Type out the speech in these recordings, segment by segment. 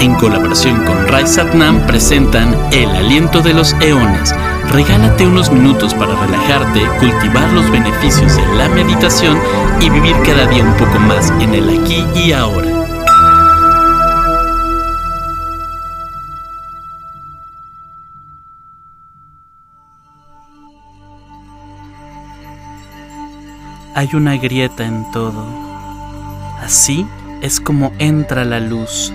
En colaboración con Rai Satnam, presentan El Aliento de los Eones. Regálate unos minutos para relajarte, cultivar los beneficios de la meditación y vivir cada día un poco más en el aquí y ahora. Hay una grieta en todo. Así es como entra la luz.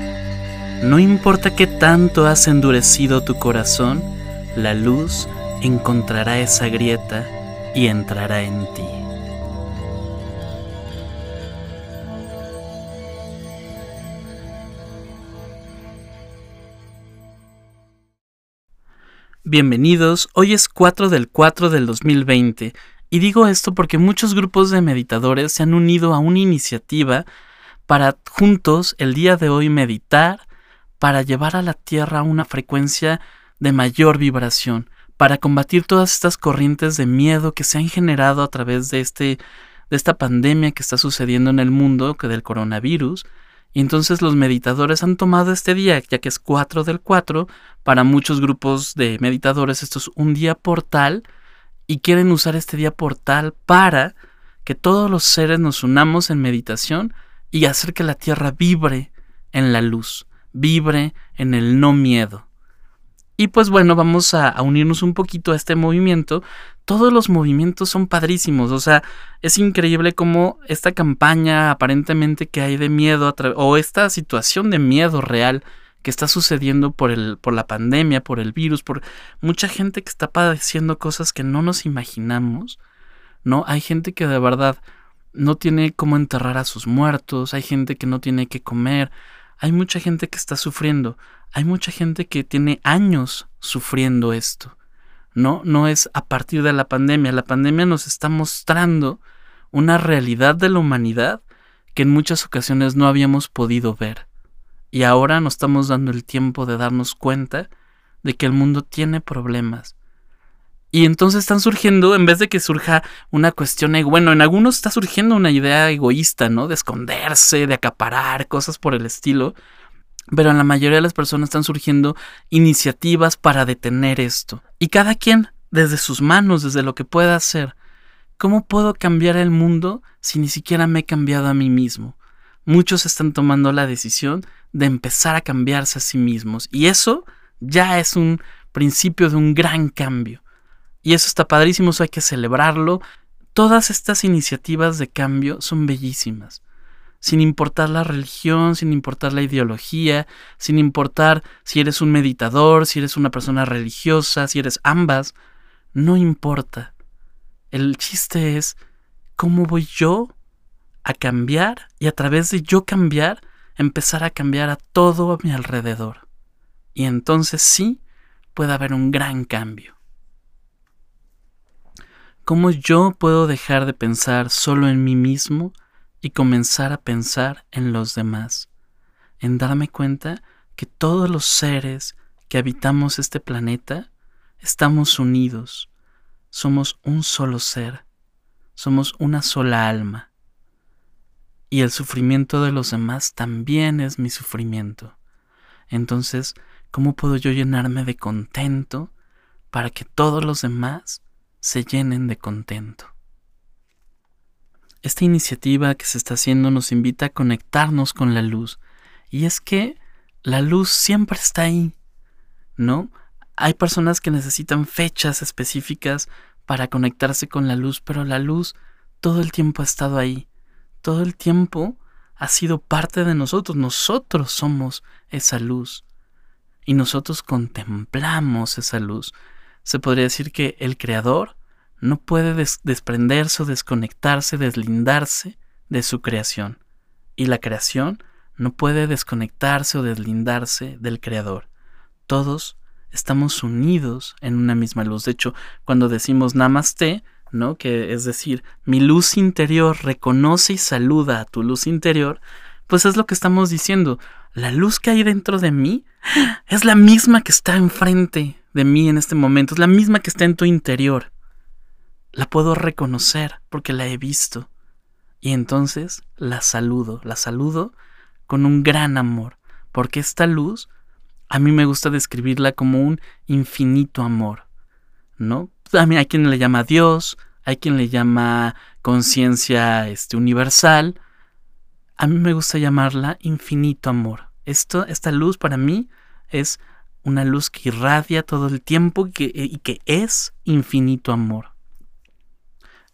No importa qué tanto has endurecido tu corazón, la luz encontrará esa grieta y entrará en ti. Bienvenidos, hoy es 4 del 4 del 2020 y digo esto porque muchos grupos de meditadores se han unido a una iniciativa para juntos el día de hoy meditar, para llevar a la Tierra una frecuencia de mayor vibración, para combatir todas estas corrientes de miedo que se han generado a través de, este, de esta pandemia que está sucediendo en el mundo, que del coronavirus. Y entonces los meditadores han tomado este día, ya que es 4 del 4, para muchos grupos de meditadores esto es un día portal, y quieren usar este día portal para que todos los seres nos unamos en meditación y hacer que la tierra vibre en la luz, vibre en el no miedo. Y pues bueno, vamos a, unirnos un poquito a este movimiento. Todos los movimientos son padrísimos, o sea, es increíble cómo esta campaña aparentemente que hay de miedo o esta situación de miedo real que está sucediendo por, el, por la pandemia, por el virus, por mucha gente que está padeciendo cosas que no nos imaginamos, ¿no? Hay gente que de verdad no tiene cómo enterrar a sus muertos, hay gente que no tiene que comer, hay mucha gente que está sufriendo, hay mucha gente que tiene años sufriendo esto. No, no es a partir de la pandemia, la pandemia nos está mostrando una realidad de la humanidad que en muchas ocasiones no habíamos podido ver. Y ahora nos estamos dando el tiempo de darnos cuenta de que el mundo tiene problemas, y entonces están surgiendo, en vez de que surja una cuestión, bueno, en algunos está surgiendo una idea egoísta, ¿no? De esconderse, de acaparar, cosas por el estilo. Pero en la mayoría de las personas están surgiendo iniciativas para detener esto. Y cada quien, desde sus manos, desde lo que pueda hacer. ¿Cómo puedo cambiar el mundo si ni siquiera me he cambiado a mí mismo? Muchos están tomando la decisión de empezar a cambiarse a sí mismos. Y eso ya es un principio de un gran cambio. Y eso está padrísimo, eso hay que celebrarlo. Todas estas iniciativas de cambio son bellísimas. Sin importar la religión, sin importar la ideología, sin importar si eres un meditador, si eres una persona religiosa, si eres ambas, no importa. El chiste es cómo voy yo a cambiar y a través de yo cambiar, empezar a cambiar a todo a mi alrededor. Y entonces sí puede haber un gran cambio. ¿Cómo yo puedo dejar de pensar solo en mí mismo y comenzar a pensar en los demás? En darme cuenta que todos los seres que habitamos este planeta estamos unidos, somos un solo ser, somos una sola alma. Y el sufrimiento de los demás también es mi sufrimiento. Entonces, ¿cómo puedo yo llenarme de contento para que todos los demás se llenen de contento. Esta iniciativa que se está haciendo nos invita a conectarnos con la luz. Y es que la luz siempre está ahí, ¿no? Hay personas que necesitan fechas específicas para conectarse con la luz, pero la luz todo el tiempo ha estado ahí. Todo el tiempo ha sido parte de nosotros. Nosotros somos esa luz. Y nosotros contemplamos esa luz se podría decir que el creador no puede desprenderse o desconectarse, deslindarse de su creación. Y la creación no puede desconectarse o deslindarse del creador. Todos estamos unidos en una misma luz. De hecho, cuando decimos namaste, ¿no? Que es decir, mi luz interior reconoce y saluda a tu luz interior, pues es lo que estamos diciendo. La luz que hay dentro de mí es la misma que está enfrente de mí en este momento, es la misma que está en tu interior. La puedo reconocer porque la he visto. Y entonces la saludo, la saludo con un gran amor, porque esta luz a mí me gusta describirla como un infinito amor, ¿no? Mí hay quien le llama Dios, hay quien le llama conciencia este, universal. A mí me gusta llamarla infinito amor. Esto, esta luz para mí es una luz que irradia todo el tiempo y que, es infinito amor.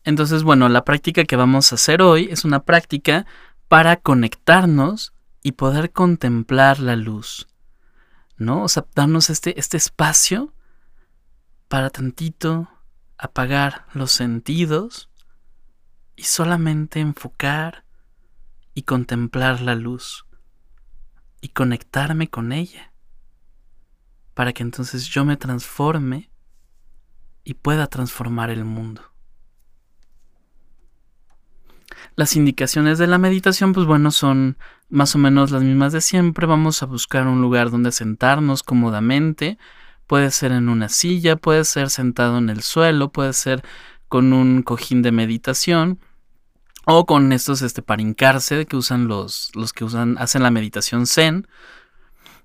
Entonces, bueno, la práctica que vamos a hacer hoy es una práctica para conectarnos y poder contemplar la luz. ¿No? O sea, darnos este, este espacio para tantito apagar los sentidos y solamente enfocar y contemplar la luz y conectarme con ella para que entonces yo me transforme y pueda transformar el mundo. Las indicaciones de la meditación, pues bueno, son más o menos las mismas de siempre. Vamos a buscar un lugar donde sentarnos cómodamente. Puede ser en una silla, puede ser sentado en el suelo, puede ser con un cojín de meditación o con estos este para que usan los los que usan hacen la meditación zen.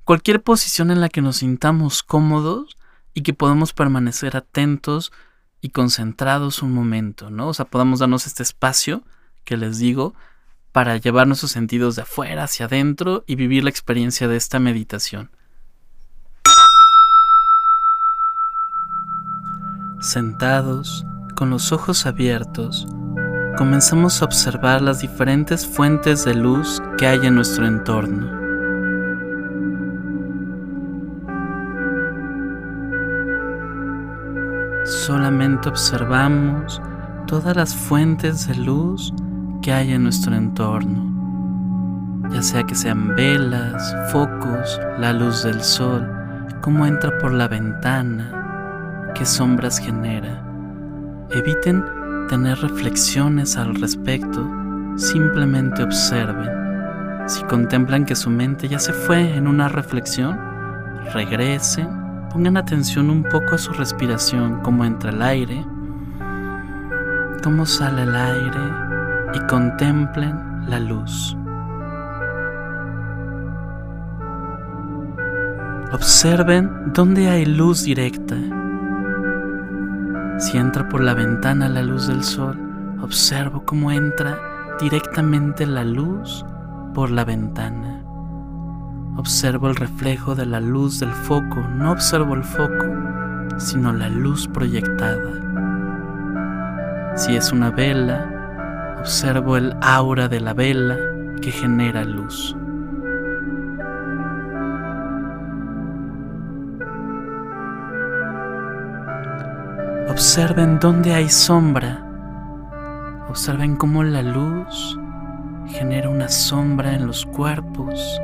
Cualquier posición en la que nos sintamos cómodos y que podamos permanecer atentos y concentrados un momento, ¿no? O sea, podamos darnos este espacio que les digo para llevar nuestros sentidos de afuera hacia adentro y vivir la experiencia de esta meditación. Sentados, con los ojos abiertos, comenzamos a observar las diferentes fuentes de luz que hay en nuestro entorno. Solamente observamos todas las fuentes de luz que hay en nuestro entorno, ya sea que sean velas, focos, la luz del sol, cómo entra por la ventana, qué sombras genera. Eviten tener reflexiones al respecto, simplemente observen. Si contemplan que su mente ya se fue en una reflexión, regresen, pongan atención un poco a su respiración, cómo entra el aire, cómo sale el aire y contemplen la luz. Observen dónde hay luz directa si entra por la ventana la luz del sol, observo cómo entra directamente la luz por la ventana. Observo el reflejo de la luz del foco, no observo el foco, sino la luz proyectada. Si es una vela, observo el aura de la vela que genera luz. Observen dónde hay sombra. Observen cómo la luz genera una sombra en los cuerpos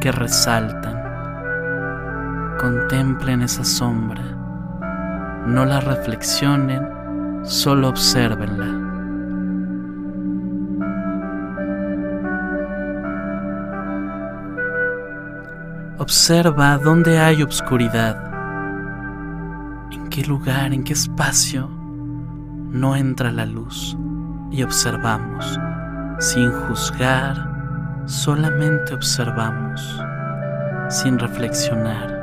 que resaltan. Contemplen esa sombra. No la reflexionen, solo observenla. Observa dónde hay oscuridad qué lugar, en qué espacio no entra la luz y observamos, sin juzgar, solamente observamos, sin reflexionar.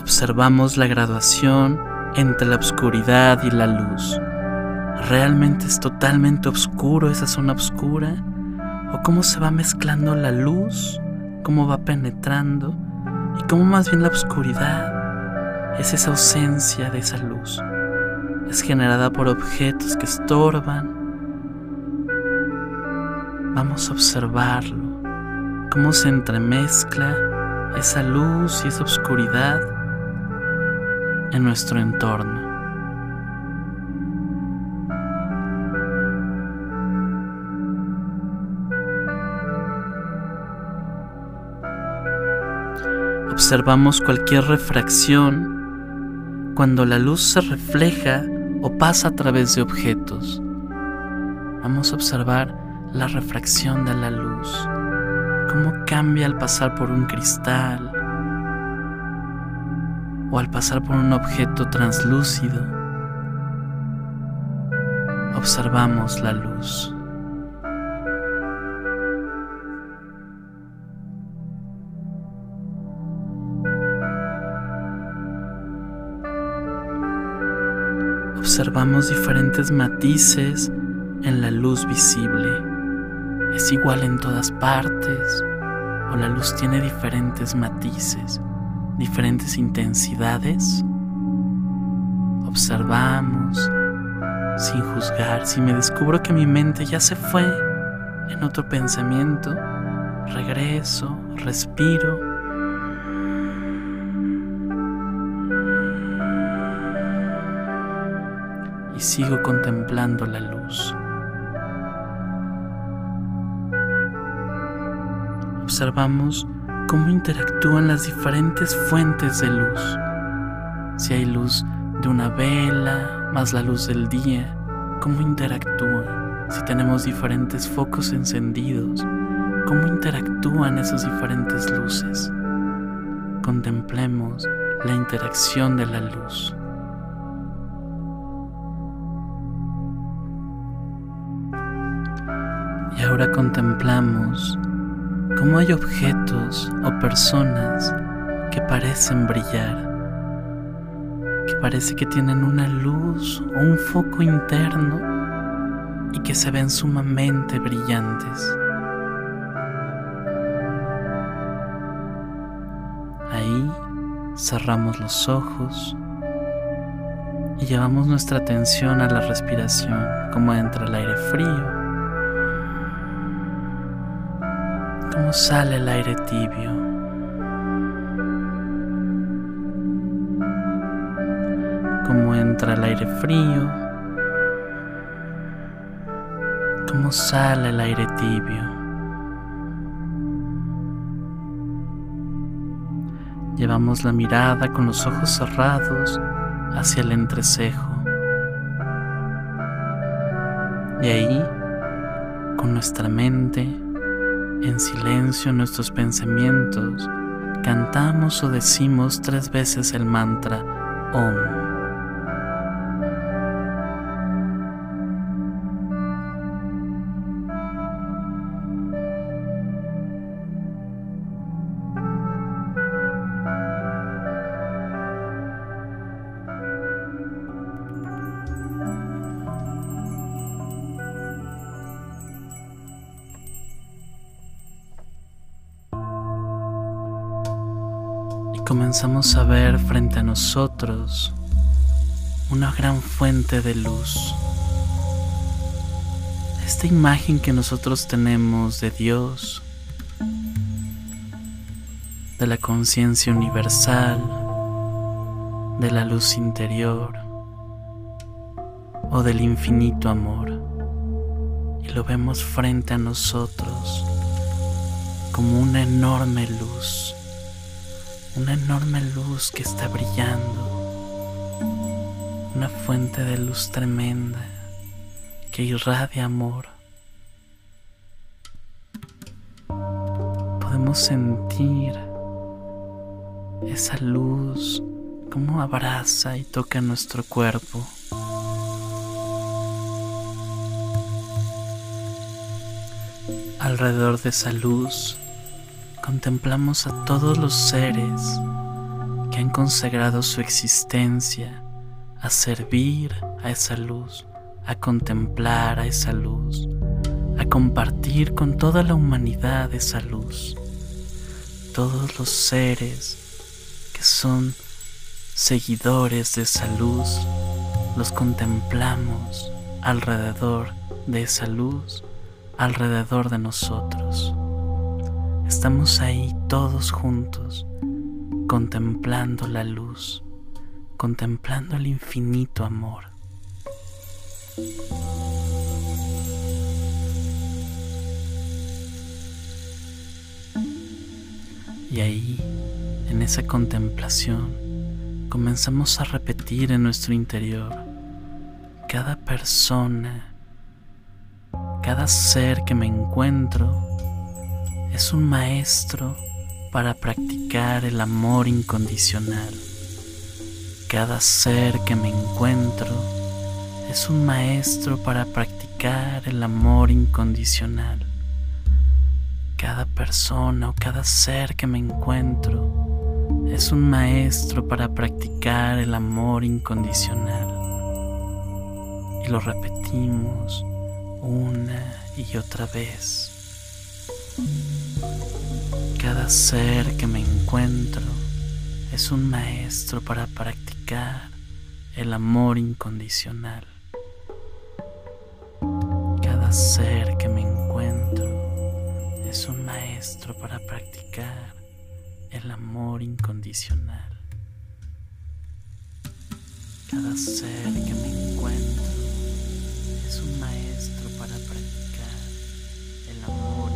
Observamos la graduación entre la oscuridad y la luz. ¿Realmente es totalmente oscuro esa zona oscura? o cómo se va mezclando la luz, cómo va penetrando y cómo más bien la oscuridad es esa ausencia de esa luz. Es generada por objetos que estorban. Vamos a observarlo, cómo se entremezcla esa luz y esa oscuridad en nuestro entorno. observamos cualquier refracción cuando la luz se refleja o pasa a través de objetos. Vamos a observar la refracción de la luz, cómo cambia al pasar por un cristal o al pasar por un objeto translúcido. observamos la luz. Observamos diferentes matices en la luz visible. ¿Es igual en todas partes? ¿O la luz tiene diferentes matices, diferentes intensidades? Observamos sin juzgar. Si me descubro que mi mente ya se fue en otro pensamiento, regreso, respiro. Y sigo contemplando la luz. Observamos cómo interactúan las diferentes fuentes de luz. Si hay luz de una vela, más la luz del día, cómo interactúa, si tenemos diferentes focos encendidos, cómo interactúan esas diferentes luces. Contemplemos la interacción de la luz. Ahora contemplamos cómo hay objetos o personas que parecen brillar que parece que tienen una luz o un foco interno y que se ven sumamente brillantes. Ahí cerramos los ojos y llevamos nuestra atención a la respiración, como entra el aire frío, como sale el aire tibio. cómo entra el aire frío, cómo sale el aire tibio. Llevamos la mirada con los ojos cerrados hacia el entrecejo. Y ahí, con nuestra mente, en silencio nuestros pensamientos, cantamos o decimos tres veces el mantra Om. Comenzamos a ver frente a nosotros una gran fuente de luz. Esta imagen que nosotros tenemos de Dios, de la conciencia universal, de la luz interior o del infinito amor. Y lo vemos frente a nosotros como una enorme luz una enorme luz que está brillando, una fuente de luz tremenda que irradia amor. Podemos sentir esa luz como abraza y toca nuestro cuerpo. Alrededor de esa luz contemplamos a todos los seres que han consagrado su existencia a servir a esa luz, a contemplar a esa luz, a compartir con toda la humanidad esa luz. Todos los seres que son seguidores de esa luz, los contemplamos alrededor de esa luz, alrededor de nosotros. Estamos ahí todos juntos, contemplando la luz, contemplando el infinito amor. Y ahí, en esa contemplación, comenzamos a repetir en nuestro interior, cada persona, cada ser que me encuentro, es un maestro para practicar el amor incondicional. Cada ser que me encuentro es un maestro para practicar el amor incondicional. Cada persona o cada ser que me encuentro es un maestro para practicar el amor incondicional. Y lo repetimos una y otra vez. Cada ser que me encuentro es un maestro para practicar el amor incondicional. Cada ser que me encuentro es un maestro para practicar el amor incondicional. Cada ser que me encuentro es un maestro para practicar el amor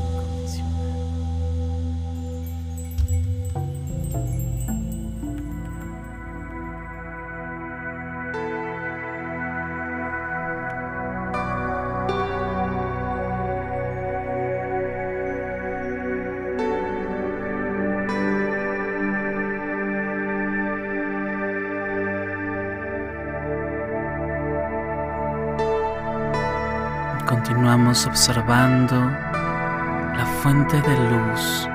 Observando la fuente de luz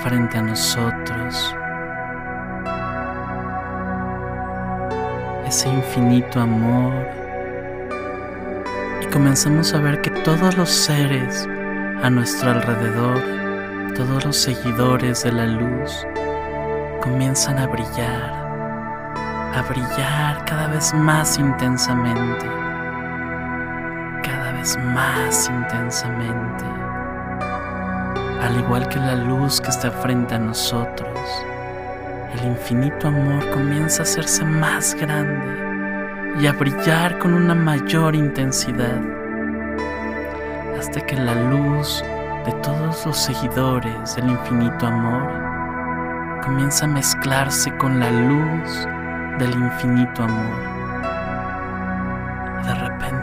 frente a nosotros, ese infinito amor, y comenzamos a ver que todos los seres a nuestro alrededor, todos los seguidores de la luz, comienzan a brillar, a brillar cada vez más intensamente más intensamente, al igual que la luz que está frente a nosotros. El infinito amor comienza a hacerse más grande y a brillar con una mayor intensidad, hasta que la luz de todos los seguidores del infinito amor comienza a mezclarse con la luz del infinito amor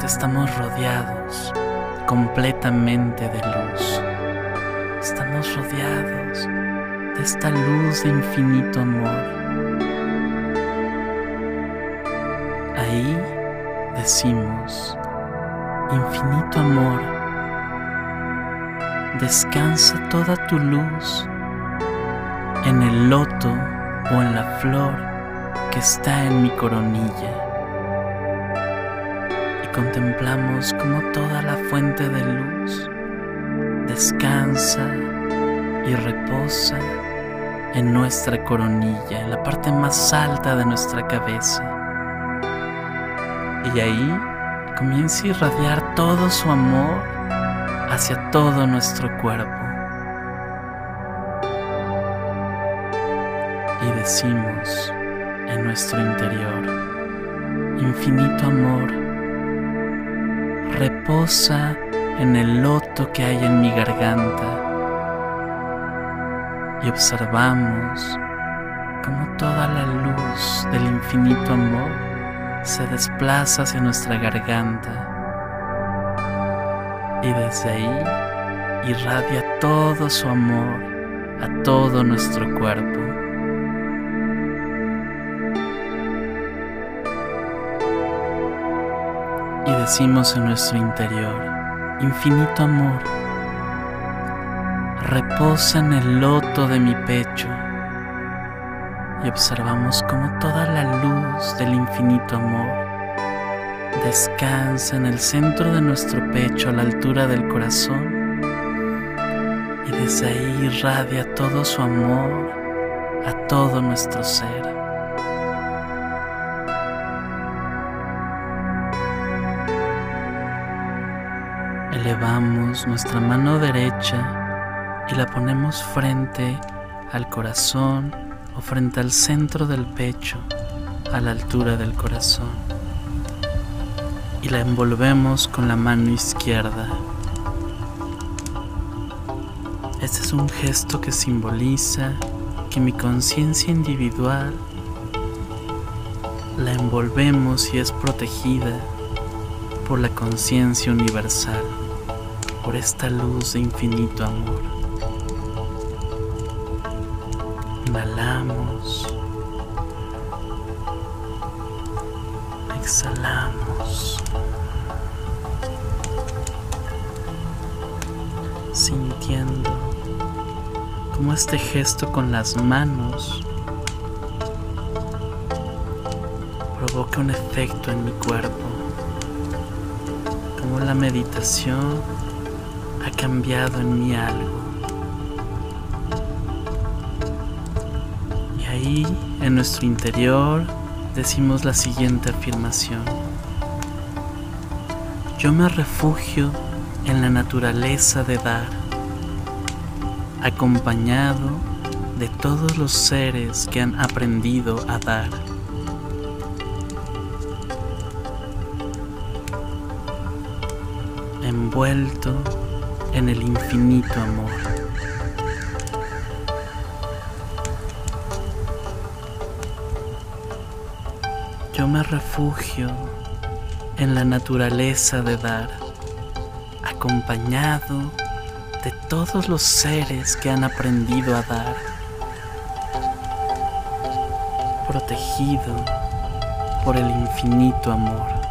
estamos rodeados completamente de luz. Estamos rodeados de esta luz de infinito amor. Ahí decimos, infinito amor, descansa toda tu luz en el loto o en la flor que está en mi coronilla contemplamos como toda la fuente de luz descansa y reposa en nuestra coronilla, en la parte más alta de nuestra cabeza. Y ahí comienza a irradiar todo su amor hacia todo nuestro cuerpo. Y decimos en nuestro interior, infinito amor, reposa en el loto que hay en mi garganta y observamos cómo toda la luz del infinito amor se desplaza hacia nuestra garganta y desde ahí irradia todo su amor a todo nuestro cuerpo. Decimos en nuestro interior, infinito amor, reposa en el loto de mi pecho y observamos como toda la luz del infinito amor descansa en el centro de nuestro pecho a la altura del corazón y desde ahí irradia todo su amor a todo nuestro ser. Elevamos nuestra mano derecha y la ponemos frente al corazón o frente al centro del pecho, a la altura del corazón. Y la envolvemos con la mano izquierda. Este es un gesto que simboliza que mi conciencia individual la envolvemos y es protegida por la conciencia universal por esta luz de infinito amor. Inhalamos. Exhalamos. Sintiendo como este gesto con las manos provoca un efecto en mi cuerpo, como la meditación ha cambiado en mí algo. Y ahí, en nuestro interior, decimos la siguiente afirmación. Yo me refugio en la naturaleza de dar, acompañado de todos los seres que han aprendido a dar. Envuelto en el infinito amor. Yo me refugio en la naturaleza de dar, acompañado de todos los seres que han aprendido a dar, protegido por el infinito amor.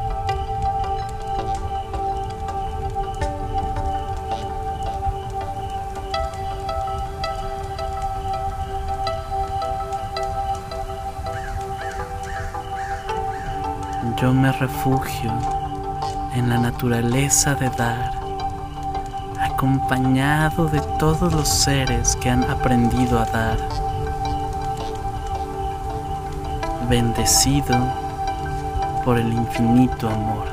Yo me refugio en la naturaleza de dar, acompañado de todos los seres que han aprendido a dar, bendecido por el infinito amor.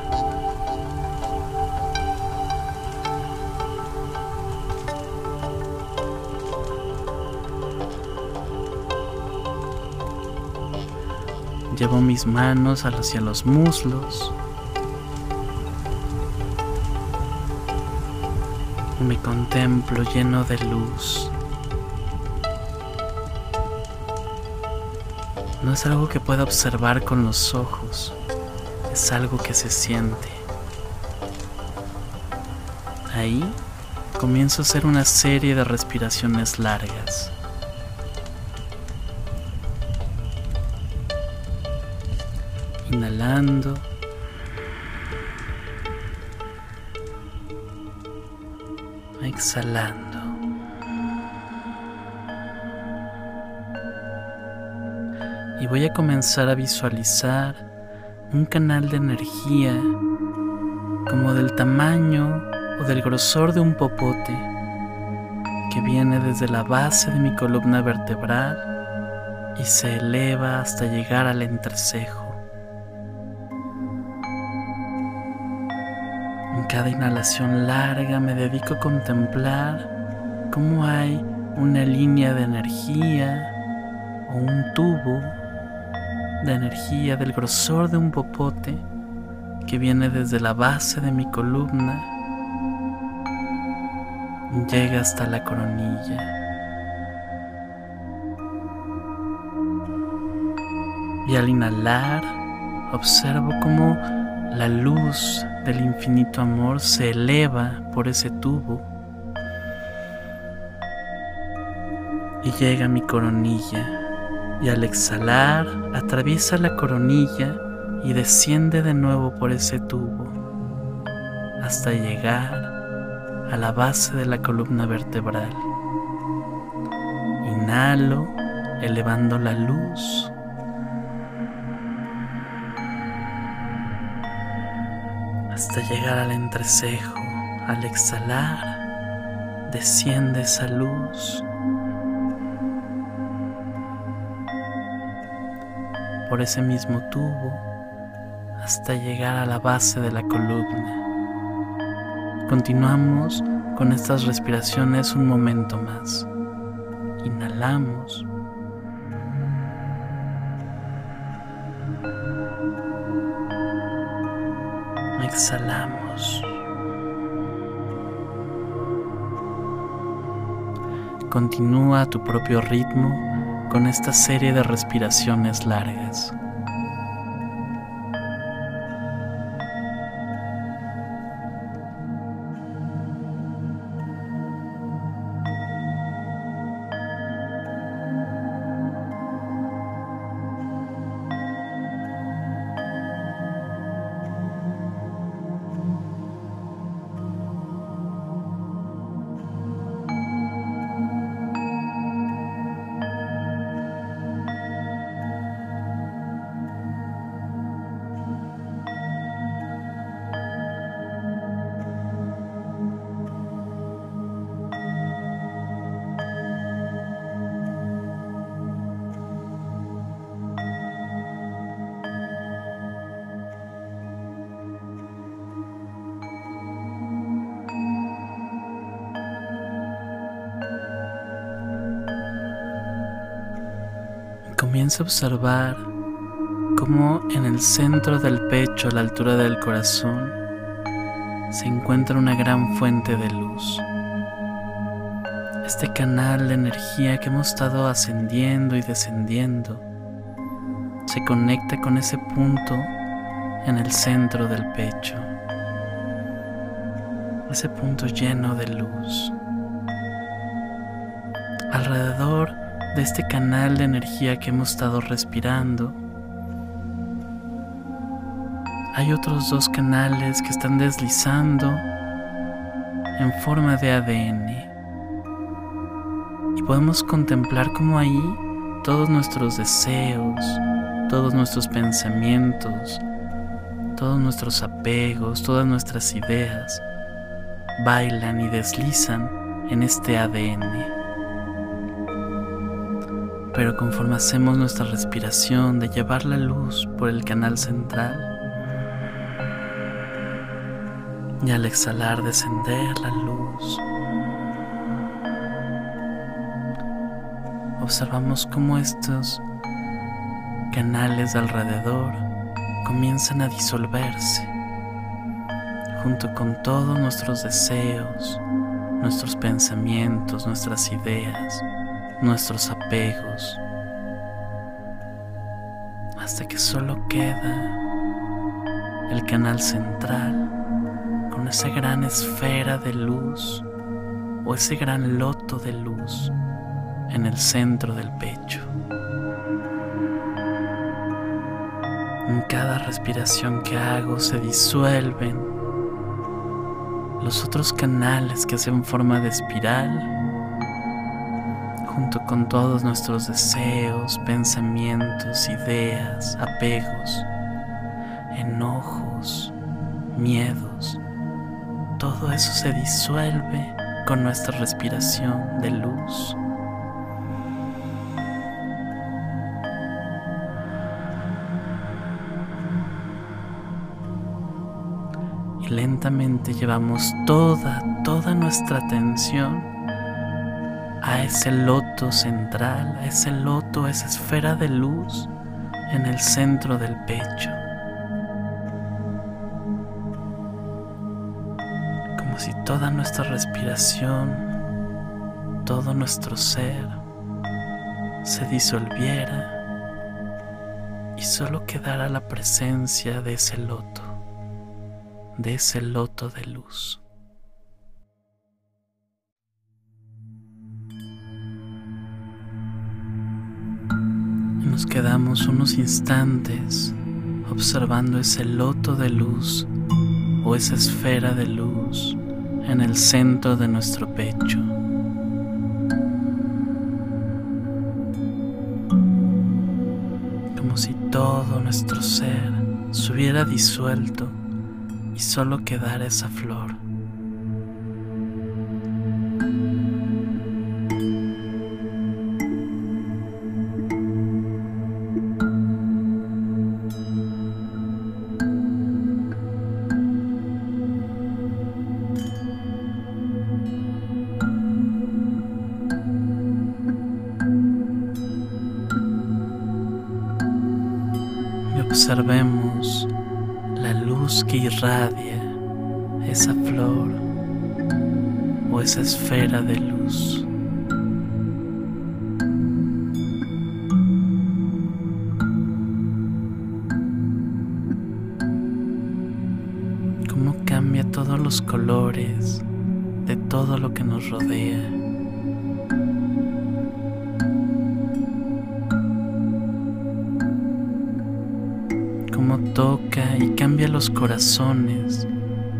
Llevo mis manos hacia los muslos. Me contemplo lleno de luz. No es algo que pueda observar con los ojos, es algo que se siente. Ahí comienzo a hacer una serie de respiraciones largas. Exhalando. Y voy a comenzar a visualizar un canal de energía como del tamaño o del grosor de un popote que viene desde la base de mi columna vertebral y se eleva hasta llegar al entrecejo. Cada inhalación larga me dedico a contemplar cómo hay una línea de energía o un tubo de energía del grosor de un popote que viene desde la base de mi columna llega hasta la coronilla. Y al inhalar observo cómo la luz del infinito amor se eleva por ese tubo y llega a mi coronilla y al exhalar atraviesa la coronilla y desciende de nuevo por ese tubo hasta llegar a la base de la columna vertebral. Inhalo elevando la luz hasta llegar al entrecejo. Al exhalar, desciende esa luz por ese mismo tubo hasta llegar a la base de la columna. Continuamos con estas respiraciones un momento más. Inhalamos. Exhalamos. Continúa a tu propio ritmo con esta serie de respiraciones largas. Comienza a observar cómo en el centro del pecho, a la altura del corazón, se encuentra una gran fuente de luz. Este canal de energía que hemos estado ascendiendo y descendiendo se conecta con ese punto en el centro del pecho, ese punto lleno de luz. De este canal de energía que hemos estado respirando, hay otros dos canales que están deslizando en forma de ADN. Y podemos contemplar cómo ahí todos nuestros deseos, todos nuestros pensamientos, todos nuestros apegos, todas nuestras ideas bailan y deslizan en este ADN. Pero conforme hacemos nuestra respiración de llevar la luz por el canal central, y al exhalar descender la luz, observamos cómo estos canales alrededor comienzan a disolverse junto con todos nuestros deseos, nuestros pensamientos, nuestras ideas, nuestros apegos, hasta que solo queda el canal central esa gran esfera de luz o ese gran loto de luz en el centro del pecho. En cada respiración que hago se disuelven los otros canales que hacen forma de espiral junto con todos nuestros deseos, pensamientos, ideas, apegos, enojos, miedos todo eso se disuelve con nuestra respiración de luz. Y lentamente llevamos toda, toda nuestra atención a ese loto central, a ese loto, a esa esfera de luz en el centro del pecho. si toda nuestra respiración, todo nuestro ser se disolviera y solo quedara la presencia de ese loto, de ese loto de luz. Nos quedamos unos instantes observando ese loto de luz o esa esfera de luz en el centro de nuestro pecho. Como si todo nuestro ser se hubiera disuelto y solo quedara esa flor. Observemos la luz que irradia esa flor o esa esfera de luz. Cómo cambia todos los colores de todo lo que nos rodea. Toca y cambia los corazones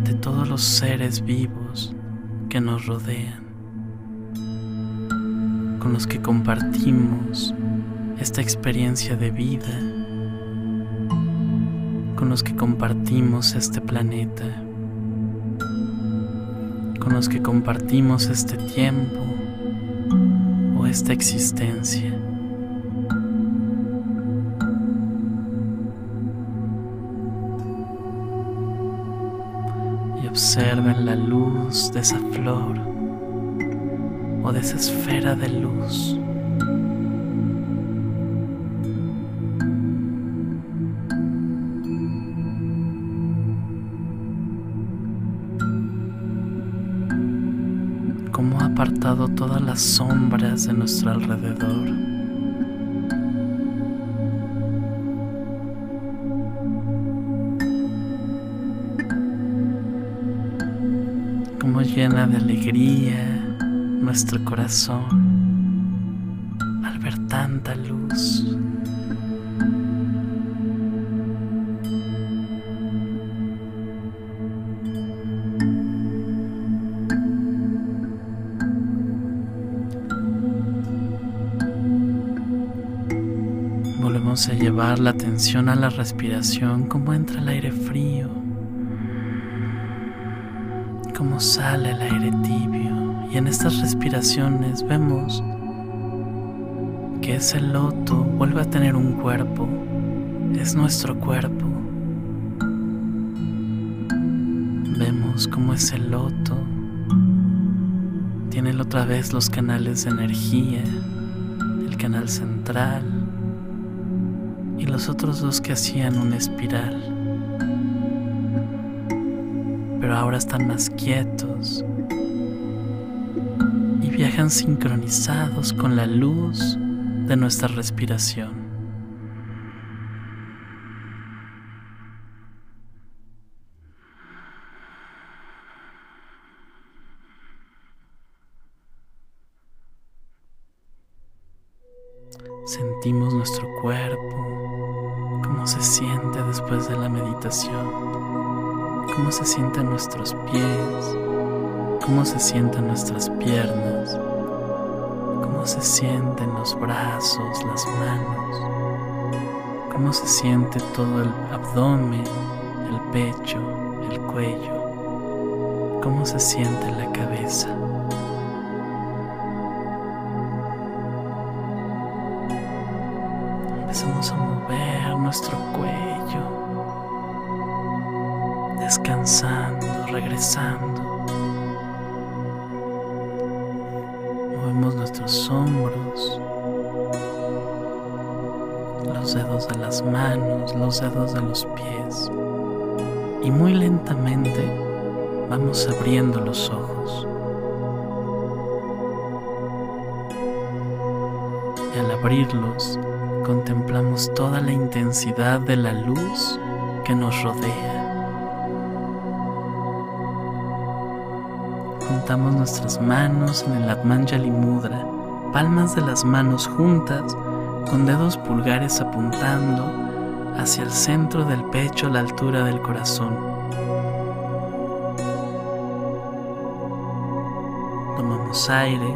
de todos los seres vivos que nos rodean, con los que compartimos esta experiencia de vida, con los que compartimos este planeta, con los que compartimos este tiempo o esta existencia. y observen la luz de esa flor o de esa esfera de luz. Como ha apartado todas las sombras de nuestro alrededor. Llena de alegría nuestro corazón al ver tanta luz. Volvemos a llevar la atención a la respiración, como entra el aire frío, sale el aire tibio. Y en estas respiraciones vemos que ese loto vuelve a tener un cuerpo, es nuestro cuerpo. Vemos cómo ese loto tiene otra vez los canales de energía, el canal central y los otros dos que hacían una espiral. Pero ahora están más quietos viajan sincronizados con la luz de nuestra respiración. Sentimos nuestro cuerpo, cómo se siente después de la meditación, cómo se sienten nuestros pies, cómo se sienten nuestras piernas, cómo se sienten los brazos, las manos, cómo se siente todo el abdomen, el pecho, el cuello, cómo se siente la cabeza. Empezamos a mover nuestro cuello, descansando, regresando. nuestros hombros, los dedos de las manos, los dedos de los pies. Y muy lentamente vamos abriendo los ojos. Y al abrirlos, contemplamos toda la intensidad de la luz que nos rodea. Juntamos nuestras manos en el Atmanjali Mudra, palmas de las manos juntas, con dedos pulgares apuntando hacia el centro del pecho a la altura del corazón. Tomamos aire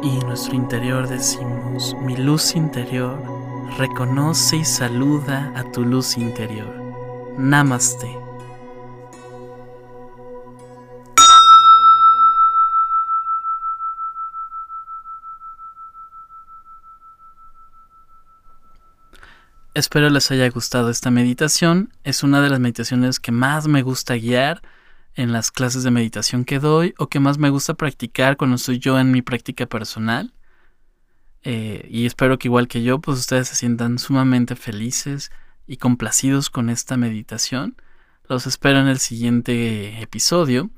y en nuestro interior decimos, mi luz interior reconoce y saluda a tu luz interior. Namaste. Espero les haya gustado esta meditación. Es una de las meditaciones que más me gusta guiar en las clases de meditación que doy o que más me gusta practicar cuando estoy yo en mi práctica personal. Eh, y espero que igual que yo, pues ustedes se sientan sumamente felices y complacidos con esta meditación. Los espero en el siguiente episodio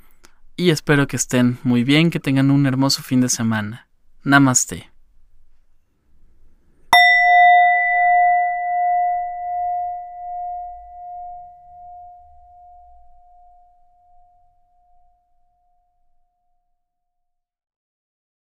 y espero que estén muy bien, que tengan un hermoso fin de semana. Namaste.